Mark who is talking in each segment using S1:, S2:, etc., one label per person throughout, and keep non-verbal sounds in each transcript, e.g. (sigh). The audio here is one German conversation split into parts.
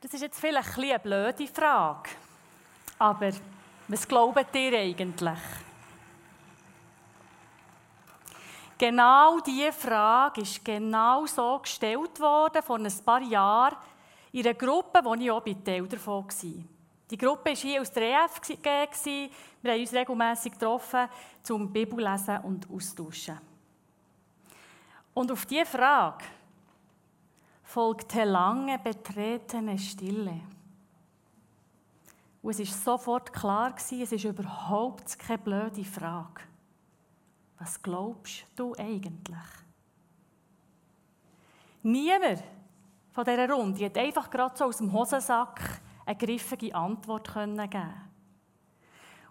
S1: Das ist jetzt vielleicht eine blöde Frage. Aber was glaubt ihr eigentlich? Genau diese Frage ist genau so gestellt worden vor ein paar Jahren in einer Gruppe, wo ich auch Teil davon war. Die Gruppe war hier aus der EFG. Wir haben uns regelmässig getroffen, zum Bibellesen und austauschen. Und auf diese Frage folgte lange betretene Stille. Und es war sofort klar, es ist überhaupt keine blöde Frage. Was glaubst du eigentlich? Niemand von dieser Runde hat einfach gerade so aus dem Hosensack eine griffige Antwort geben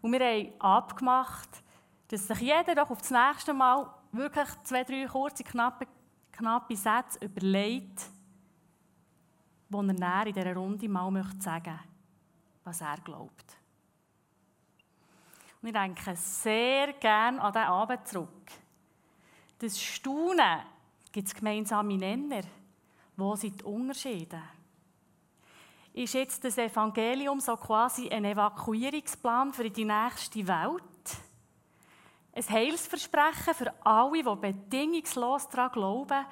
S1: Und wir haben abgemacht, dass sich jeder doch auf das nächste Mal wirklich zwei, drei kurze, knappe, knappe Sätze überlegt, wo er näher in dieser Runde mal möchte sagen was er glaubt. Und ich denke sehr gerne an diesen Abend zurück. Das Staunen gibt es gemeinsame Nenner. Wo sind die Unterschiede? Ist jetzt das Evangelium so quasi ein Evakuierungsplan für die nächste Welt? Ein Heilsversprechen für alle, die bedingungslos daran glauben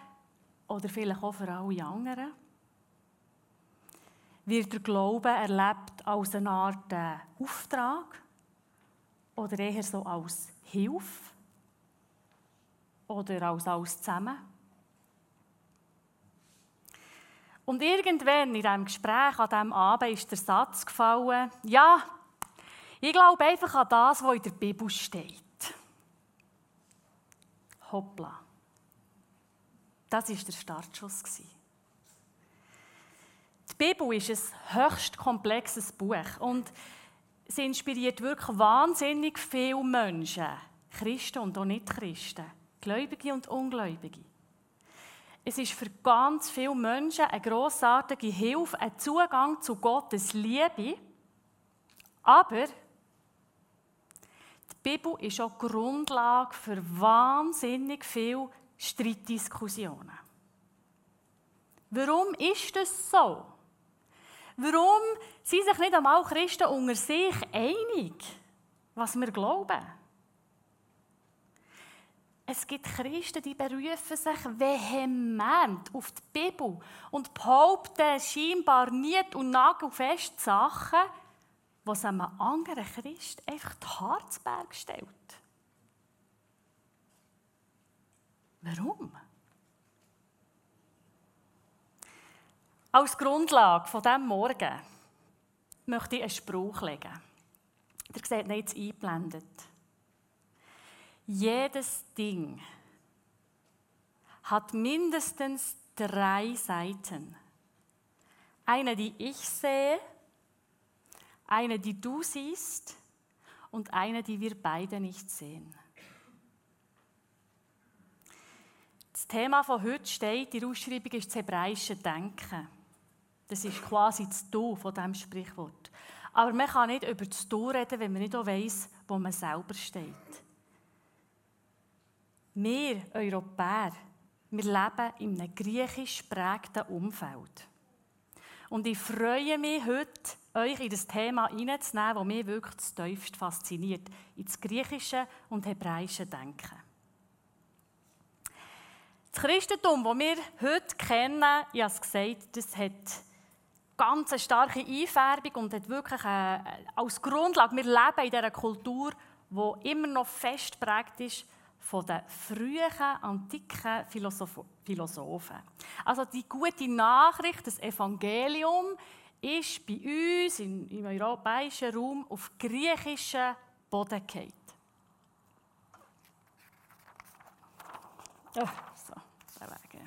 S1: oder vielleicht auch für alle anderen? Wird der Glaube erlebt als eine Art äh, Auftrag oder eher so als Hilfe oder als alles zusammen? Und irgendwann in diesem Gespräch an diesem Abend ist der Satz gefallen, ja, ich glaube einfach an das, was in der Bibel steht. Hoppla. Das war der Startschuss. Die Bibel ist ein höchst komplexes Buch und es inspiriert wirklich wahnsinnig viele Menschen, Christen und auch Nicht-Christen, Gläubige und Ungläubige. Es ist für ganz viele Menschen eine grossartige Hilfe, ein Zugang zu Gottes Liebe. Aber die Bibel ist auch Grundlage für wahnsinnig viele Streitdiskussionen. Warum ist das so? Warum sind sich nicht einmal Christen unter sich einig, was wir glauben? Es gibt Christen, die berufen sich vehement auf die Bibel und behaupten scheinbar nicht und nagelfest Sachen, was einem anderen Christ einfach die Harzberg stellt. Warum? Als Grundlage von diesem Morgen möchte ich einen Spruch legen. Ihr seht ihn jetzt eingeblendet. Jedes Ding hat mindestens drei Seiten. Eine, die ich sehe, eine, die du siehst und eine, die wir beide nicht sehen. Das Thema von heute steht, die Ausschreibung ist das hebräische Denken. Das ist quasi das Du von diesem Sprichwort. Aber man kann nicht über das Du reden, wenn man nicht auch weiss, wo man selber steht. Wir Europäer, wir leben in einem griechisch prägten Umfeld. Und ich freue mich heute, euch in das Thema hineinzunehmen, das mich wirklich das tiefst fasziniert, ins griechische und hebräische Denken. Das Christentum, das wir heute kennen, ich habe es gesagt, das hat ganz starke Einfärbung und hat wirklich eine, als Grundlage, wir leben in dieser Kultur, die immer noch fest prägt ist von den frühen antiken Philosophen. Also die gute Nachricht, das Evangelium, ist bei uns im europäischen Raum auf griechischen Boden gefallen. Oh, so, der Weg, ja.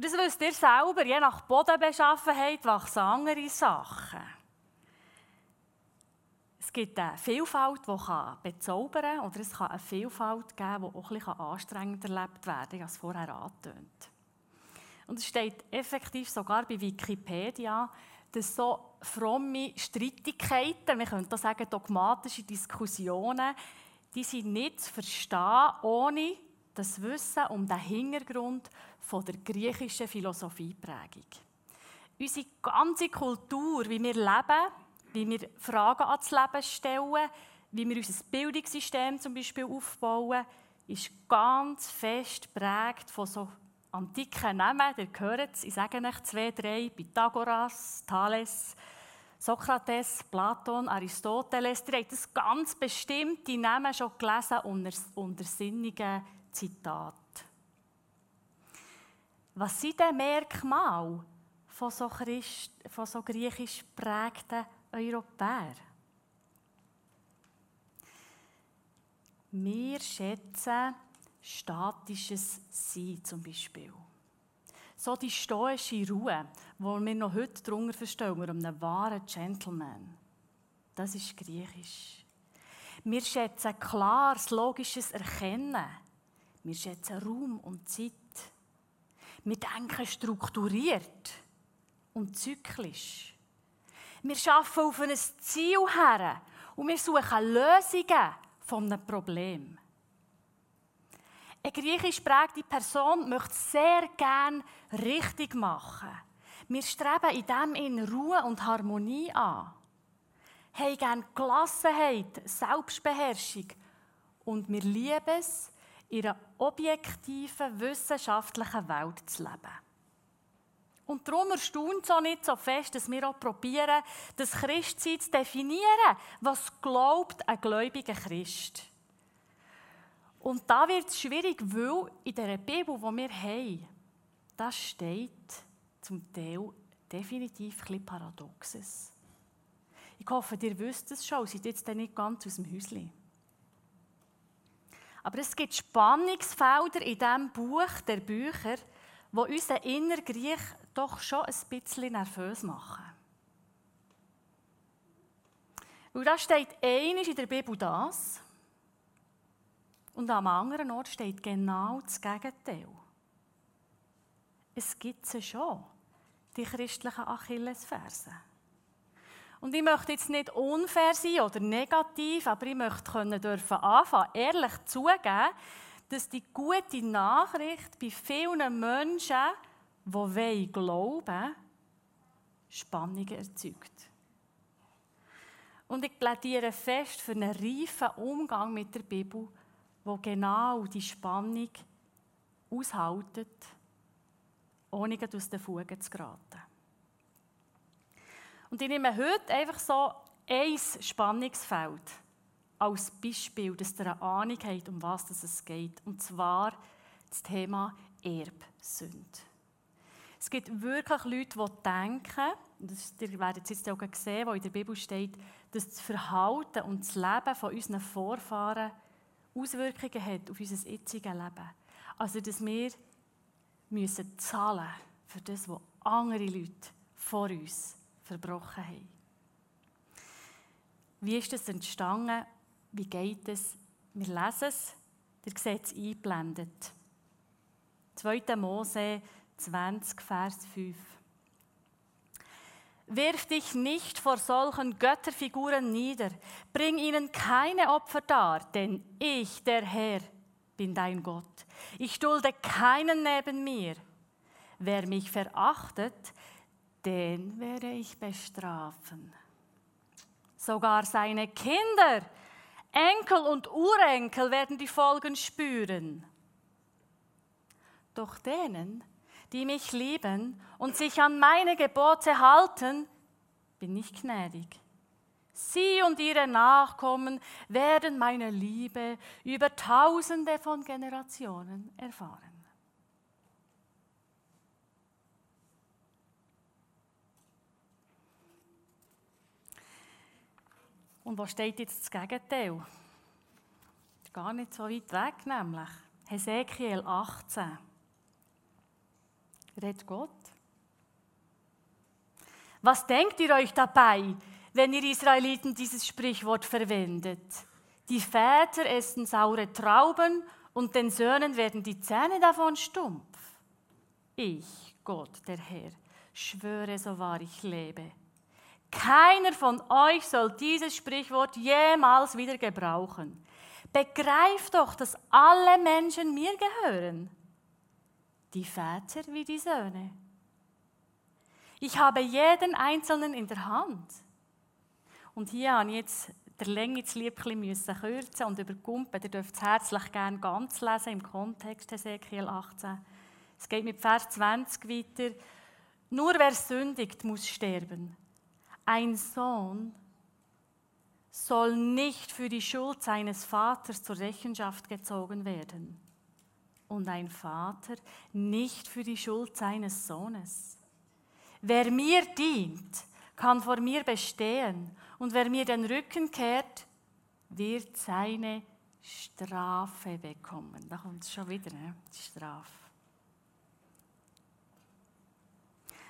S1: Und das wisst ihr selber, je nach Bodenbeschaffenheit wachsen andere Sachen. Es gibt eine Vielfalt, die bezaubern kann, oder es kann eine Vielfalt geben, die auch ein bisschen anstrengend erlebt werden kann. Es vorher angetönt. Und es steht effektiv sogar bei Wikipedia, dass so fromme Streitigkeiten, wir können sagen dogmatische Diskussionen, die sind nicht zu verstehen, ohne das Wissen um den Hintergrund von der griechischen Philosophieprägung. Unsere ganze Kultur, wie wir leben, wie wir Fragen ans Leben stellen, wie wir unser Bildungssystem zum Beispiel aufbauen, ist ganz fest prägt von so antiken Namen. Ihr hört es, ich sage euch zwei, drei, Pythagoras, Thales, Sokrates, Platon, Aristoteles. Ihr habt das ganz bestimmte Namen schon gelesen unter, unter sinnigen Zitaten. Was sind denn Merkmale von so, Christ, von so griechisch geprägten Europäern? Wir schätzen statisches Sein zum Beispiel. So die stoische Ruhe, die wir noch heute darunter verstehen, wir einem wahren Gentleman. Das ist griechisch. Wir schätzen klares, logisches Erkennen. Wir schätzen Raum und Zeit. Wir denken strukturiert und zyklisch. Wir arbeiten auf ein Ziel her und wir suchen Lösungen von einem Problem. Eine griechisch prägte Person möchte sehr gerne richtig machen. Wir streben in dem in Ruhe und Harmonie an. Haben gerne Gelassenheit, Selbstbeherrschung. Und wir lieben es, in einer objektiven, wissenschaftlichen Welt zu leben. Und darum erstaunt es auch nicht so fest, dass wir auch probieren, das Christsein zu definieren. Was glaubt ein gläubiger Christ? Und da wird es schwierig, weil in der Bibel, die wir haben, da steht zum Teil definitiv etwas Paradoxes. Ich hoffe, ihr wisst es schon, seid jetzt nicht ganz aus dem Häuschen. Aber es gibt Spannungsfelder in diesem Buch der Bücher, die unseren inneren Griech doch schon ein bisschen nervös machen. Weil da steht einiges in der Bibel das, und am anderen Ort steht genau das Gegenteil. Es gibt sie schon, die christlichen Achillesfersen. Und ich möchte jetzt nicht unfair sein oder negativ, aber ich möchte können dürfen anfangen, ehrlich zugeben, dass die gute Nachricht bei vielen Menschen, die glauben wollen, Spannungen erzeugt. Und ich plädiere fest für einen reifen Umgang mit der Bibel wo genau die Spannung aushalten, ohne aus den Fugen zu geraten. Und ich nehme heute einfach so ein Spannungsfeld als Beispiel, dass ihr eine Ahnung habt, um was es geht. Und zwar das Thema Erbsünde. Es gibt wirklich Leute, die denken, und das, ihr werdet jetzt auch sehen, wo in der Bibel steht, dass das Verhalten und das Leben von unseren Vorfahren Auswirkungen hat auf unser jetziges Leben. Also, dass wir müssen zahlen für das, was andere Leute vor uns verbrochen haben. Wie ist das entstanden? Wie geht es? Wir lesen es, der seht es eingeblendet. 2. Mose 20, Vers 5. Wirf dich nicht vor solchen Götterfiguren nieder, bring ihnen keine Opfer dar, denn ich, der Herr, bin dein Gott. Ich dulde keinen neben mir. Wer mich verachtet, den werde ich bestrafen. Sogar seine Kinder, Enkel und Urenkel werden die Folgen spüren. Doch denen, die mich lieben und sich an meine Gebote halten, bin ich gnädig. Sie und ihre Nachkommen werden meine Liebe über tausende von Generationen erfahren. Und wo steht jetzt das Gegenteil? Gar nicht so weit weg, nämlich Hesekiel 18 redet Gott. Was denkt ihr euch dabei, wenn ihr Israeliten dieses Sprichwort verwendet? Die Väter essen saure Trauben und den Söhnen werden die Zähne davon stumpf. Ich, Gott, der Herr, schwöre, so wahr ich lebe. Keiner von euch soll dieses Sprichwort jemals wieder gebrauchen. Begreif doch, dass alle Menschen mir gehören. Die Väter wie die Söhne. Ich habe jeden Einzelnen in der Hand. Und hier habe ich jetzt der Länge das Liebchen müssen kürzen und überkumpen. Ihr dürft es herzlich gerne ganz lesen im Kontext Ezekiel 18. Es geht mit Vers 20 weiter. Nur wer sündigt, muss sterben. Ein Sohn soll nicht für die Schuld seines Vaters zur Rechenschaft gezogen werden und ein Vater nicht für die Schuld seines Sohnes. Wer mir dient, kann vor mir bestehen und wer mir den Rücken kehrt, wird seine Strafe bekommen. Da kommt es schon wieder, ne? die Strafe.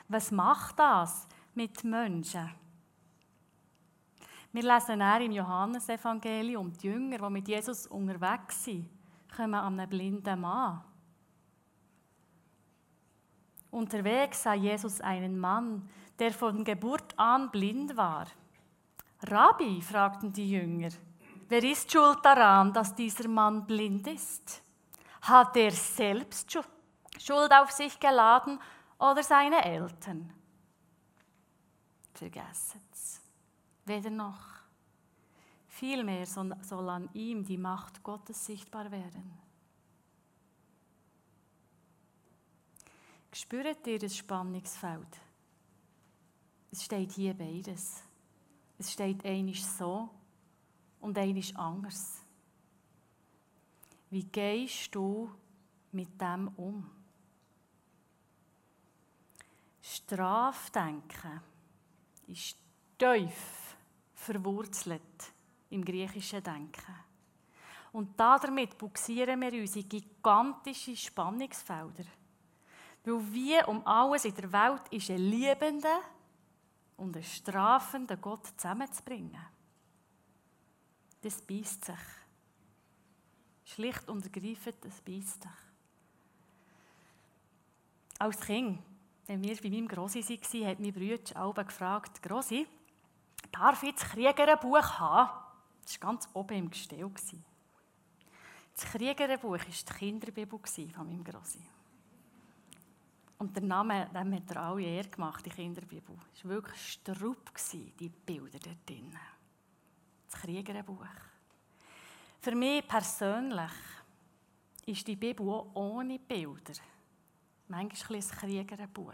S1: Was macht das mit Menschen? Wir lesen auch im Johannesevangelium, die Jünger, die mit Jesus unterwegs sind, kommen an einen blinden Mann. Unterwegs sah Jesus einen Mann, der von Geburt an blind war. Rabbi, fragten die Jünger, wer ist schuld daran, dass dieser Mann blind ist? Hat er selbst Schuld auf sich geladen oder seine Eltern? Vergessen es. Weder noch. Vielmehr soll an ihm die Macht Gottes sichtbar werden. Spürt ihr das Spannungsfeld? Es steht hier beides. Es steht einisch so und einisch anders. Wie gehst du mit dem um? Strafdenken ist tief verwurzelt im griechischen Denken. Und damit buxieren wir uns in gigantische Spannungsfelder. Weil wie um alles in der Welt ist ein liebender und einen strafenden Gott zusammenzubringen. Das beißt sich. Schlicht und ergreifend, das beißt sich. Als Kind, wenn wir bei meinem Grossi waren, hat mein Bruder alle gefragt, Grossi, darf ich das Kriegerbuch haben? Das war ganz oben im Gestell. Das Kriegerbuch war die Kinderbibel von meinem Grossi. Und der Name, dem hat er alle Ehre gemacht, die Kinderbibel. Es war wirklich strupp, die Bilder dort drin. Das Kriegerbuch. Für mich persönlich ist die Bibel auch ohne Bilder manchmal ein Kriegerbuch.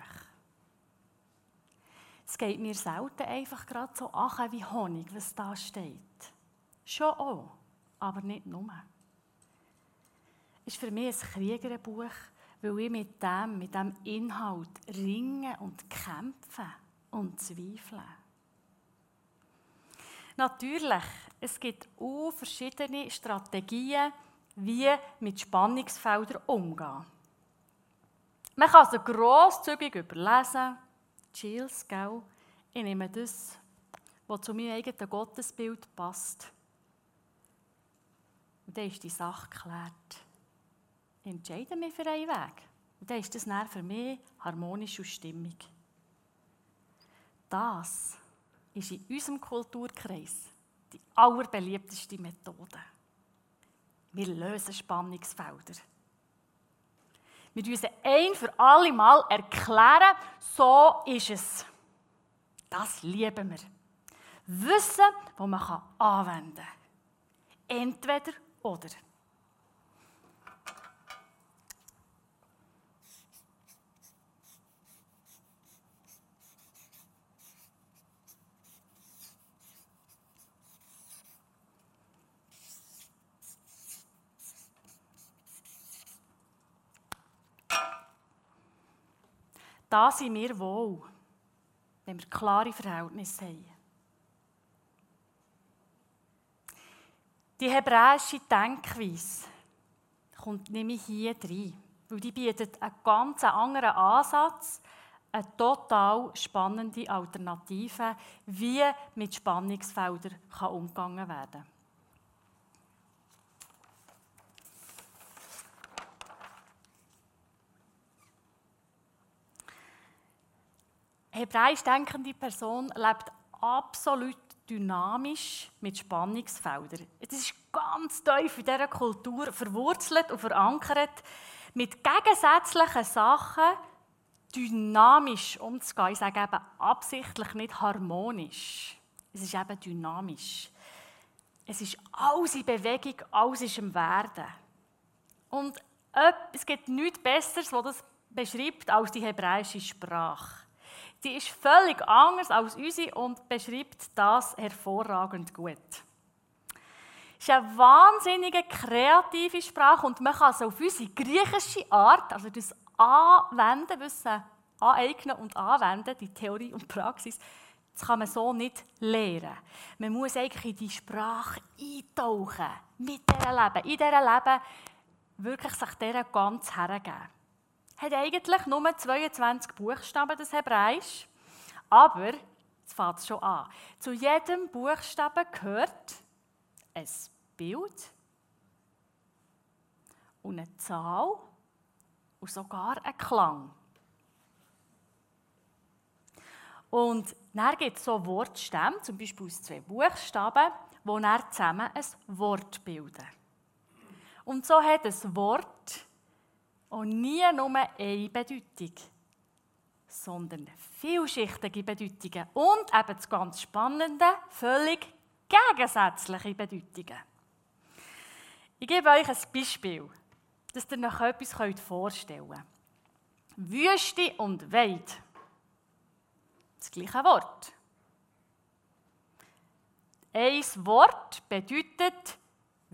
S1: Es geht mir selten einfach gerade so an wie Honig, was da steht. Schon auch, aber nicht nur. Es ist für mich ein Kriegerbuch, weil ich mit dem, mit dem Inhalt ringe und kämpfe und zweifle. Natürlich, es gibt auch verschiedene Strategien, wie mit Spannungsfeldern umgehen. Man kann sie grosszügig überlesen. Chills, gell? Ich nehme das, was zu meinem eigenen Gottesbild passt. Und dann ist die Sache geklärt entscheide mich für einen Weg. Und dann ist das dann für mich harmonisch und stimmig. Das ist in unserem Kulturkreis die allerbeliebteste Methode. Wir lösen Spannungsfelder. Wir müssen ein für alle Mal erklären, so ist es. Das lieben wir. Wissen, wo man anwenden kann. Entweder oder. Da sind wir wohl, wenn wir klare Verhältnisse haben. Die hebräische Denkweise kommt nämlich hier rein, weil die bietet einen ganz anderen Ansatz, eine total spannende Alternative, wie mit Spannungsfeldern umgegangen werden kann. Hebräisch denkende Person lebt absolut dynamisch mit Spannungsfeldern. Es ist ganz tief in dieser Kultur verwurzelt und verankert, mit gegensätzlichen Sachen dynamisch umzugehen. Ich sage eben absichtlich nicht harmonisch. Es ist eben dynamisch. Es ist alles in Bewegung, alles ist im Werden. Und es gibt nichts Besseres, was das beschreibt, als die hebräische Sprache. Sie ist völlig anders als unsere und beschreibt das hervorragend gut. Es ist eine wahnsinnige kreative Sprache und man kann es auf unsere griechische Art, also das Anwenden, Wissen aneignen und anwenden, die Theorie und Praxis, das kann man so nicht lernen. Man muss eigentlich in die Sprache eintauchen, mit dieser Leben, in dieser Leben wirklich sich dieser ganz hergeben. Hat eigentlich nur 22 Buchstaben, das Hebräisch, aber, jetzt fängt es schon an, zu jedem Buchstaben gehört ein Bild und eine Zahl und sogar ein Klang. Und dann gibt es so Wortstämme, zum Beispiel aus zwei Buchstaben, die dann zusammen ein Wort bilden. Und so hat ein Wort auch nie nur eine Bedeutung, sondern vielschichtige Bedeutungen und eben das ganz Spannende, völlig gegensätzliche Bedeutungen. Ich gebe euch ein Beispiel, dass ihr euch etwas vorstellen könnt. Wüste und Weid. Das gleiche Wort. Ein Wort bedeutet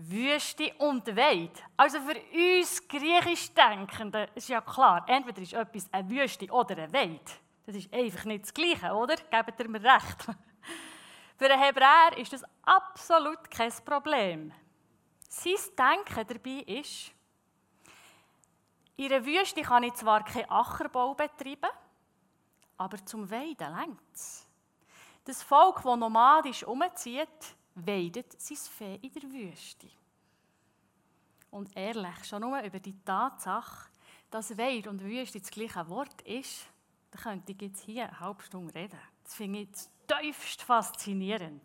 S1: Wüste und Weid. Also für uns griechisch Denkende ist ja klar, entweder ist etwas eine Wüste oder eine Weid. Das ist einfach nicht das Gleiche, oder? Gebt ihr mir recht? (laughs) Für einen Hebräer ist das absolut kein Problem. Sein Denken dabei ist, in einer Wüste kann ich zwar keinen Ackerbau betreiben, aber zum Weiden längt es. Das Volk, das nomadisch umzieht, weidet sein Fee in der Wüste. Und ehrlich, schon nur über die Tatsache, dass Weid und Wüste das gleiche Wort ist, da könnte ich jetzt hier eine halbe Stunde reden. Das finde ich tiefst faszinierend.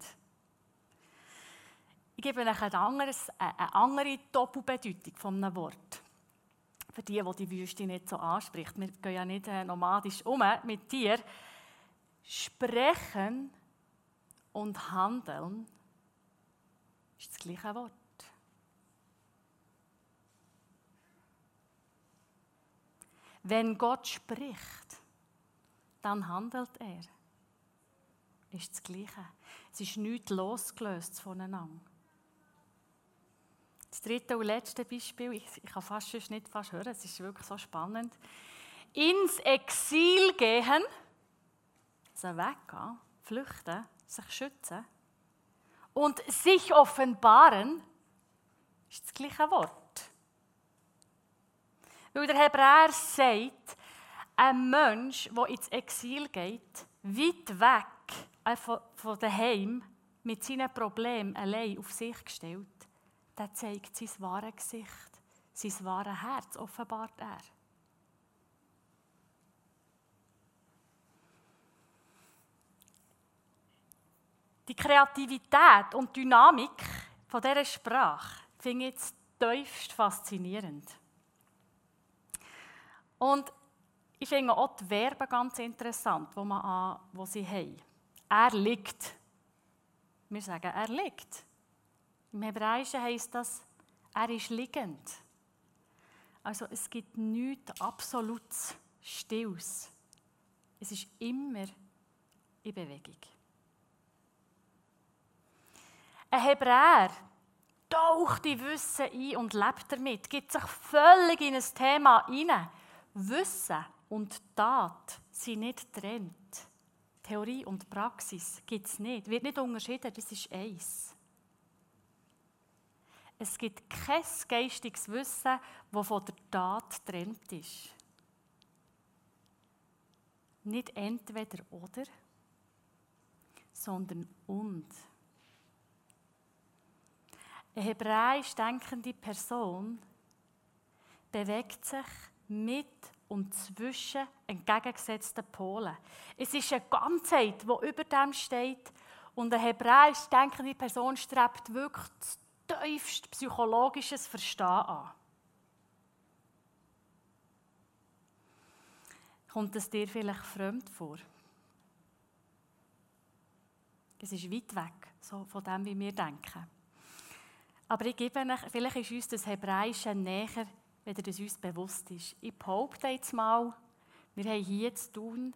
S1: Ich gebe euch eine, anderes, eine andere Doppelbedeutung von einem Wort. Für die, die die Wüste nicht so anspricht. Wir gehen ja nicht äh, nomadisch um mit dir. Sprechen und handeln ist das gleiche Wort. Wenn Gott spricht, dann handelt er. Ist das Gleiche. Es ist nichts losgelöst voneinander. Das dritte und letzte Beispiel, ich, ich kann fast nicht fast hören, es ist wirklich so spannend. Ins Exil gehen, also weggehen, flüchten, sich schützen und sich offenbaren, ist das gleiche Wort. Weil der Hebräer sagt, ein Mensch, der ins Exil geht, weit weg äh, von daheim, mit seinen Problemen allein auf sich gestellt, der zeigt sein wahres Gesicht, sein wahres Herz, offenbart er. Die Kreativität und Dynamik von dieser Sprache finde ich jetzt tiefst faszinierend. Und ich finde auch die Verben ganz interessant, die, man an, die sie haben. Er liegt. Wir sagen, er liegt. Im Hebräischen heisst das, er ist liegend. Also es gibt nichts absolut Stilles. Es ist immer in Bewegung. Ein Hebräer taucht in Wissen ein und lebt damit, gibt sich völlig in ein Thema hinein. Wissen und Tat sind nicht getrennt. Theorie und Praxis gibt es nicht, wird nicht unterschieden, das ist eins. Es gibt kein geistiges Wissen, das von der Tat getrennt ist. Nicht entweder oder, sondern und. Eine hebräisch denkende Person bewegt sich mit und zwischen entgegengesetzten Polen. Es ist eine Ganzheit, die über dem steht Und eine hebräisch denkende Person strebt wirklich das tiefste psychologisches Verstehen an. Kommt es dir vielleicht fremd vor? Es ist weit weg so von dem, wie wir denken. Aber ich gebe euch, vielleicht ist uns das Hebräische näher, wenn das uns bewusst ist. Ich behaupte jetzt mal, wir haben hier zu tun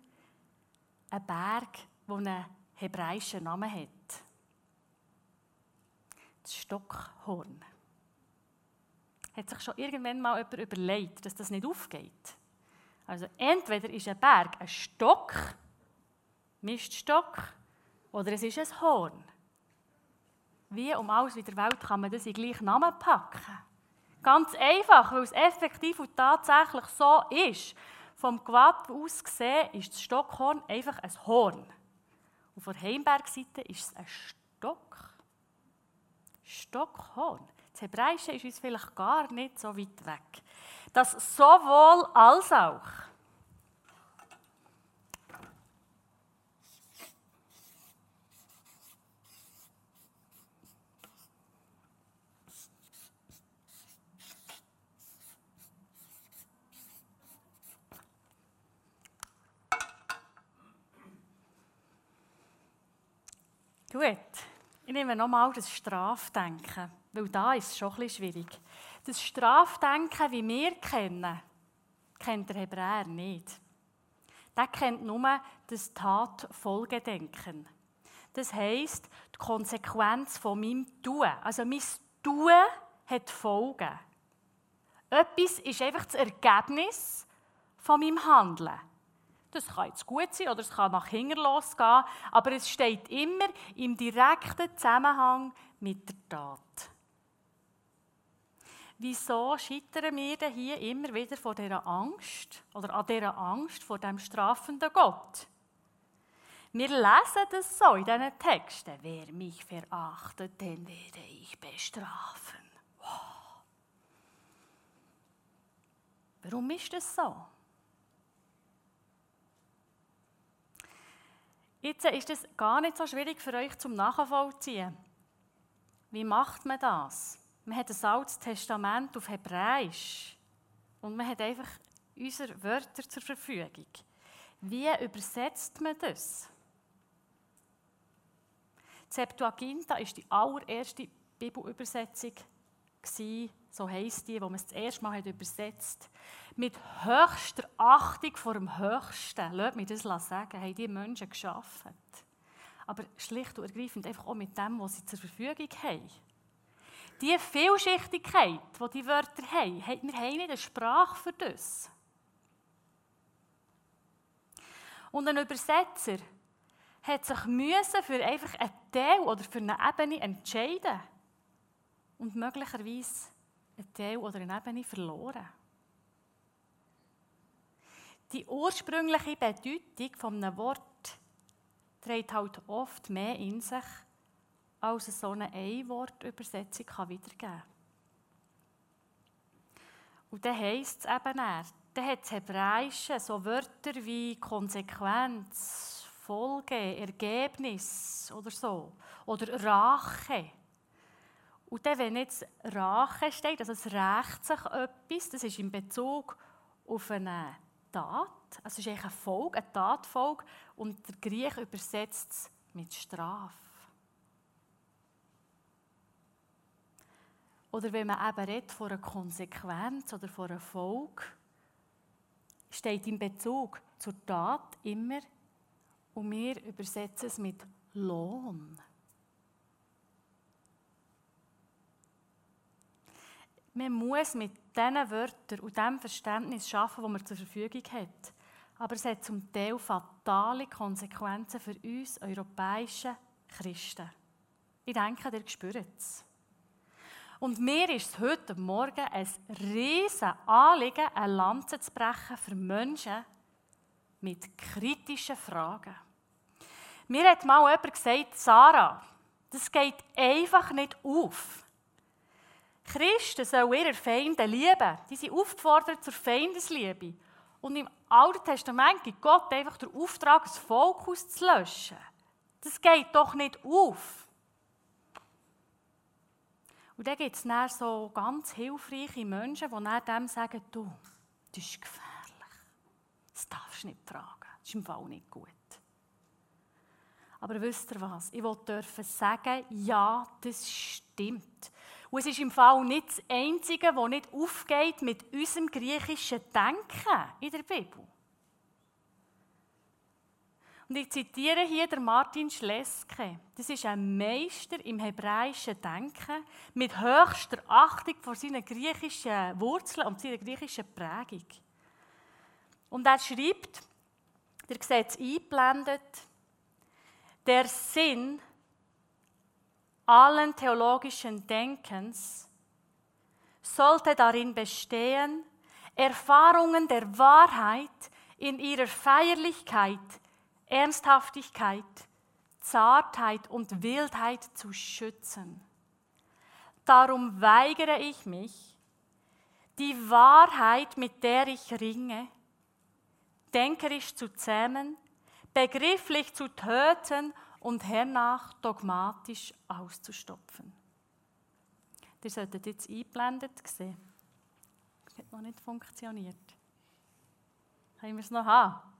S1: einen Berg, der einen hebräischen Namen hat. Das Stockhorn. Hat sich schon irgendwann mal jemand überlegt, dass das nicht aufgeht? Also entweder ist ein Berg ein Stock, Miststock, oder es ist ein Horn. Wie um alles in der Welt kann man das in gleichen Namen packen? Ganz einfach, weil es effektiv und tatsächlich so ist. Vom Gewab aus gesehen ist das Stockhorn einfach ein Horn. Und von Heimbergseite ist es ein Stock. Stockhorn. Das Hebräische ist uns vielleicht gar nicht so weit weg. Das sowohl als auch. Gut, ich nehme nochmal das Strafdenken, weil da ist es schon ein schwierig. Das Strafdenken, wie wir kennen, kennt der Hebräer nicht. Der kennt nur das Tatfolgedenken. Das heisst, die Konsequenz von meinem Tun. Also mein Tun hat Folgen. Etwas ist einfach das Ergebnis von meinem Handeln. Das kann jetzt gut sein oder es kann nach hinten losgehen, aber es steht immer im direkten Zusammenhang mit der Tat. Wieso scheitern wir denn hier immer wieder vor dieser Angst oder an dieser Angst vor dem strafenden Gott? Wir lesen das so in diesen Texten. Wer mich verachtet, den werde ich bestrafen. Wow. Warum ist das so? Jetzt ist es gar nicht so schwierig für euch zum Nachvollziehen. Wie macht man das? Man hat ein altes Testament auf Hebräisch und man hat einfach unsere Wörter zur Verfügung. Wie übersetzt man das? Die Septuaginta ist die allererste Bibelübersetzung, so heisst die, wo man es das erste Mal hat übersetzt mit höchster Achtung vor dem Höchsten, lasst mich das sagen, haben die Menschen geschaffen. Aber schlicht und ergreifend einfach auch mit dem, was sie zur Verfügung haben. Die Vielschichtigkeit, die die Wörter haben, wir haben nicht eine Sprache für das. Und ein Übersetzer hat sich müssen für einfach einen Teil oder für eine Ebene entscheiden und möglicherweise einen Teil oder eine Ebene verloren. Die ursprüngliche Bedeutung von einem Wort trägt halt oft mehr in sich, als so eine Ein-Wort-Übersetzung wiedergeben kann. Und dann heisst es eben eher, dann hat das Hebräische so Wörter wie Konsequenz, Folge, Ergebnis oder so. Oder Rache. Und dann, wenn jetzt Rache steht, also es rächt sich etwas, das ist in Bezug auf eine Tat, also es ist eigentlich eine Folge, eine Tatfolge, und der Griech übersetzt es mit Strafe. Oder wenn man eben redet von einer Konsequenz oder von einer Folge, steht in Bezug zur Tat immer, und wir übersetzen es mit Lohn. Man muss mit diesen Wörtern und dem Verständnis arbeiten, das man zur Verfügung hat. Aber es hat zum Teil fatale Konsequenzen für uns europäische Christen. Ich denke, ihr spürt es. Und mir ist es heute Morgen ein riesen Anliegen, eine Lanze zu brechen für Menschen mit kritischen Fragen. Mir hat mal jemand gesagt, Sarah, das geht einfach nicht auf. Christen sollen ihre Feinde lieben. Die sind aufgefordert zur Feindesliebe. Und im Alten Testament gibt Gott einfach den Auftrag, das Volk auszulöschen. Das geht doch nicht auf. Und dann gibt es dann so ganz hilfreiche Menschen, die dann dem sagen, du, das ist gefährlich. Das darfst du nicht fragen. Das ist im Fall nicht gut. Aber wisst ihr was? Ich wollte sagen, ja, das stimmt. Und es ist im Fall nicht das Einzige, das nicht aufgeht mit unserem griechischen Denken in der Bibel. Und ich zitiere hier Martin Schleske. Das ist ein Meister im hebräischen Denken mit höchster Achtung vor seinen griechischen Wurzeln und seiner griechischen Prägung. Und er schreibt, der sieht es eingeblendet, der Sinn allen theologischen Denkens sollte darin bestehen, Erfahrungen der Wahrheit in ihrer Feierlichkeit, Ernsthaftigkeit, Zartheit und Wildheit zu schützen. Darum weigere ich mich, die Wahrheit, mit der ich ringe, denkerisch zu zähmen, begrifflich zu töten und hernach dogmatisch auszustopfen. Ihr solltet jetzt eingeblendet sehen. Das hat noch nicht funktioniert. Können wir es noch haben?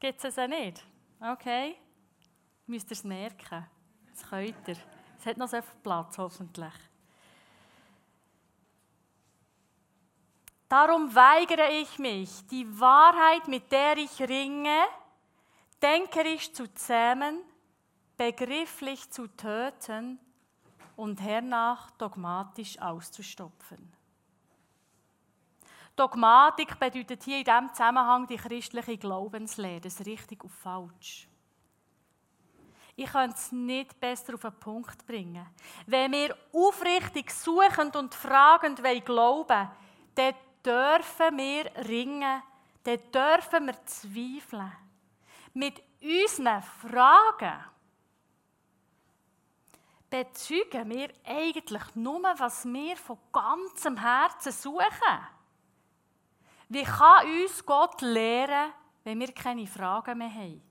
S1: Gibt es es nicht? Okay. Müsst ihr es merken. Das könnt ihr. Es hat noch so viel Platz, hoffentlich. Darum weigere ich mich, die Wahrheit, mit der ich ringe, denkerisch zu zähmen, begrifflich zu töten und hernach dogmatisch auszustopfen. Dogmatik bedeutet hier in diesem Zusammenhang die christliche Glaubenslehre, das richtig und falsch. Ich könnte es nicht besser auf den Punkt bringen. Wenn wir aufrichtig suchend und fragend glauben wollen, dann dürfen wir ringen, dann dürfen wir zweifeln. Mit unseren Fragen bezeugen wir eigentlich nur, was wir von ganzem Herzen suchen. Wie kann uns Gott lehren, wenn wir keine Fragen mehr haben?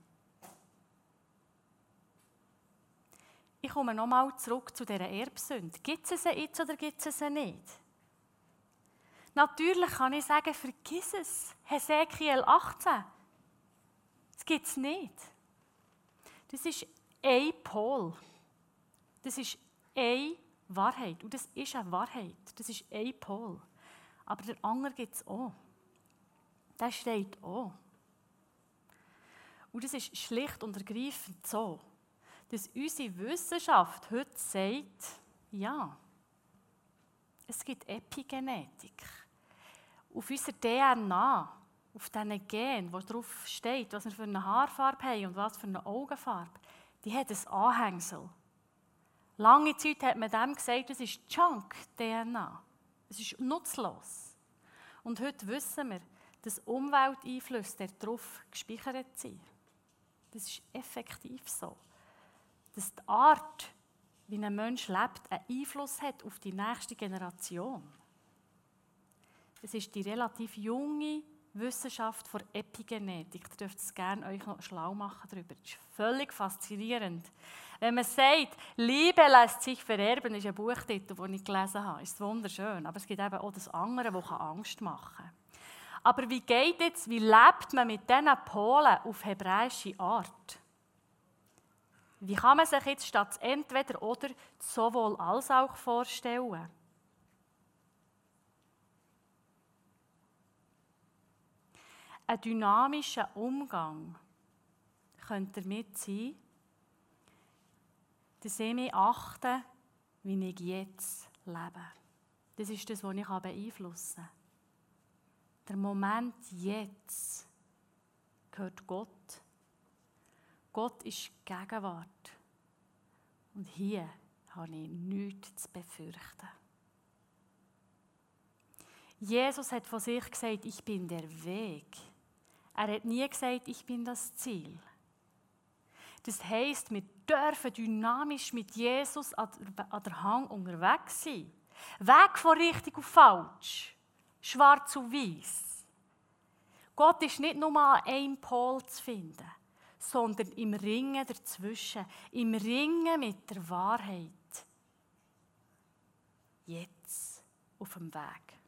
S1: Ich komme nochmal zurück zu dieser Erbsünde. Gibt es sie jetzt oder gibt es sie nicht? Natürlich kann ich sagen, vergiss es. Hesekiel 18. Gibt es nicht. Das ist ein Pol. Das ist eine Wahrheit. Und das ist eine Wahrheit. Das ist ein Pol. Aber der andere gibt es auch. Der steht auch. Und das ist schlicht und ergreifend so, dass unsere Wissenschaft heute sagt, ja, es gibt Epigenetik auf unserer DNA, auf diesen Gen, wo drauf steht, was wir für eine Haarfarbe haben und was für eine Augenfarbe, die hat ein Anhängsel. Lange Zeit hat man dem gesagt, das ist Junk-DNA. Es ist nutzlos. Und heute wissen wir, dass Umwelteinflüsse darauf gespeichert sind. Das ist effektiv so. Dass die Art, wie ein Mensch lebt, einen Einfluss hat auf die nächste Generation. Es ist die relativ junge Wissenschaft von Epigenetik. Ihr dürft es gerne euch noch schlau machen darüber. Das ist völlig faszinierend. Wenn man sagt, Liebe lässt sich vererben, ist ein Buchtitel, den ich gelesen habe. Ist wunderschön. Aber es gibt eben auch das andere, das Angst machen kann. Aber wie geht jetzt, wie lebt man mit diesen Polen auf hebräische Art? Wie kann man sich jetzt statt entweder oder sowohl als auch vorstellen? Ein dynamischer Umgang könnte damit sein, dass ich mich achte, wie ich jetzt lebe. Das ist das, was ich beeinflussen kann. Der Moment jetzt gehört Gott. Gott ist Gegenwart. Und hier habe ich nichts zu befürchten. Jesus hat von sich gesagt, ich bin der Weg. Er hat nie gesagt, ich bin das Ziel. Das heisst, wir dürfen dynamisch mit Jesus an der Hang unterwegs sein. Weg von richtig auf falsch, schwarz und weiß. Gott ist nicht nur an einem Pol zu finden, sondern im Ringen dazwischen, im Ringen mit der Wahrheit. Jetzt auf dem Weg.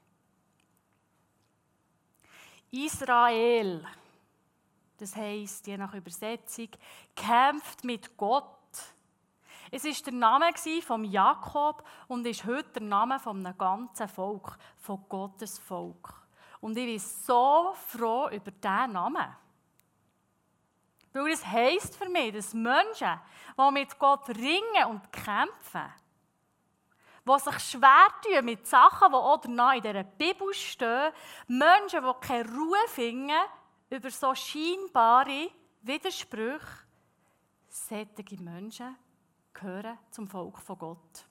S1: Israel, das heißt je nach Übersetzung, kämpft mit Gott. Es ist der Name von Jakob und ist heute der Name einem ganzen Volk, von Gottes Volk. Und ich bin so froh über diesen Namen. Weil es heisst für mich, dass Menschen, die mit Gott ringen und kämpfen, die sich schwer tun mit Sachen, die auch in dieser Bibel stehen, Menschen, die keine Ruhe finden über so scheinbare Widersprüche, solche Menschen gehören zum Volk von Gott.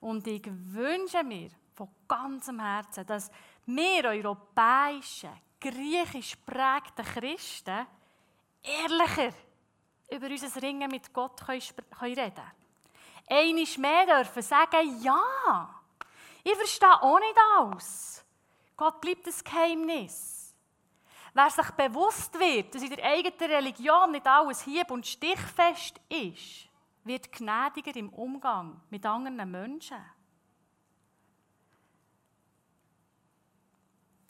S1: Und ich wünsche mir von ganzem Herzen, dass wir europäischen, griechisch prägten Christen ehrlicher über unser Ringen mit Gott können reden können. Einmal mehr dürfen sagen, ja, ich verstehe auch nicht alles. Gott bleibt ein Geheimnis. Wer sich bewusst wird, dass in der eigenen Religion nicht alles hieb- und stichfest ist, wird gnädiger im Umgang mit anderen Menschen.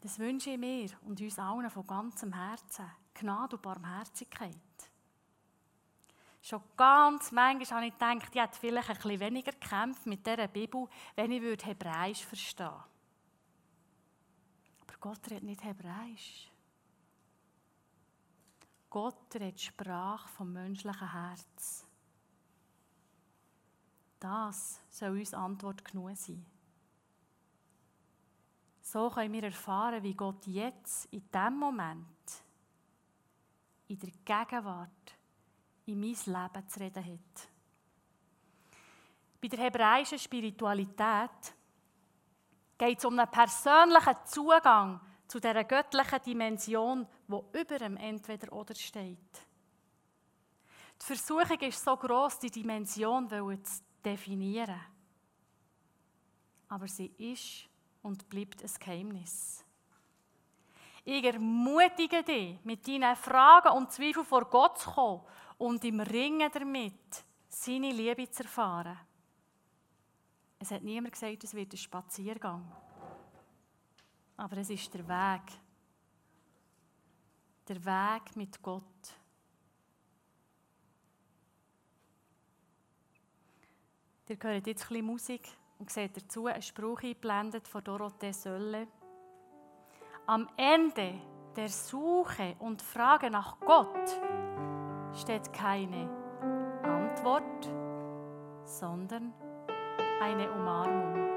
S1: Das wünsche ich mir und uns allen von ganzem Herzen. Gnade und Barmherzigkeit. Schon ganz manchmal habe ich gedacht, ich hätte vielleicht ein bisschen weniger gekämpft mit dieser Bibel, wenn ich Hebräisch verstehen würde. Aber Gott redet nicht Hebräisch. Gott redet Sprache vom menschlichen Herz. Das soll uns Antwort genug sein. So können wir erfahren, wie Gott jetzt, in diesem Moment, in der Gegenwart, in mein Leben zu reden hat. Bei der hebräischen Spiritualität geht es um einen persönlichen Zugang zu dieser göttlichen Dimension, wo über dem Entweder-Oder steht. Die Versuchung ist so groß, die Dimension zu definieren. Aber sie ist und bleibt ein Geheimnis. Ich ermutige dich, mit deinen Fragen und Zweifeln vor Gott zu kommen und im Ringen damit seine Liebe zu erfahren. Es hat niemand gesagt, es wird ein Spaziergang. Aber es ist der Weg. Der Weg mit Gott. Ihr hört jetzt ein bisschen Musik und seht dazu einen Spruch eingeblendet von Dorothee Sölle. Am Ende der Suche und Frage nach Gott steht keine Antwort, sondern eine Umarmung.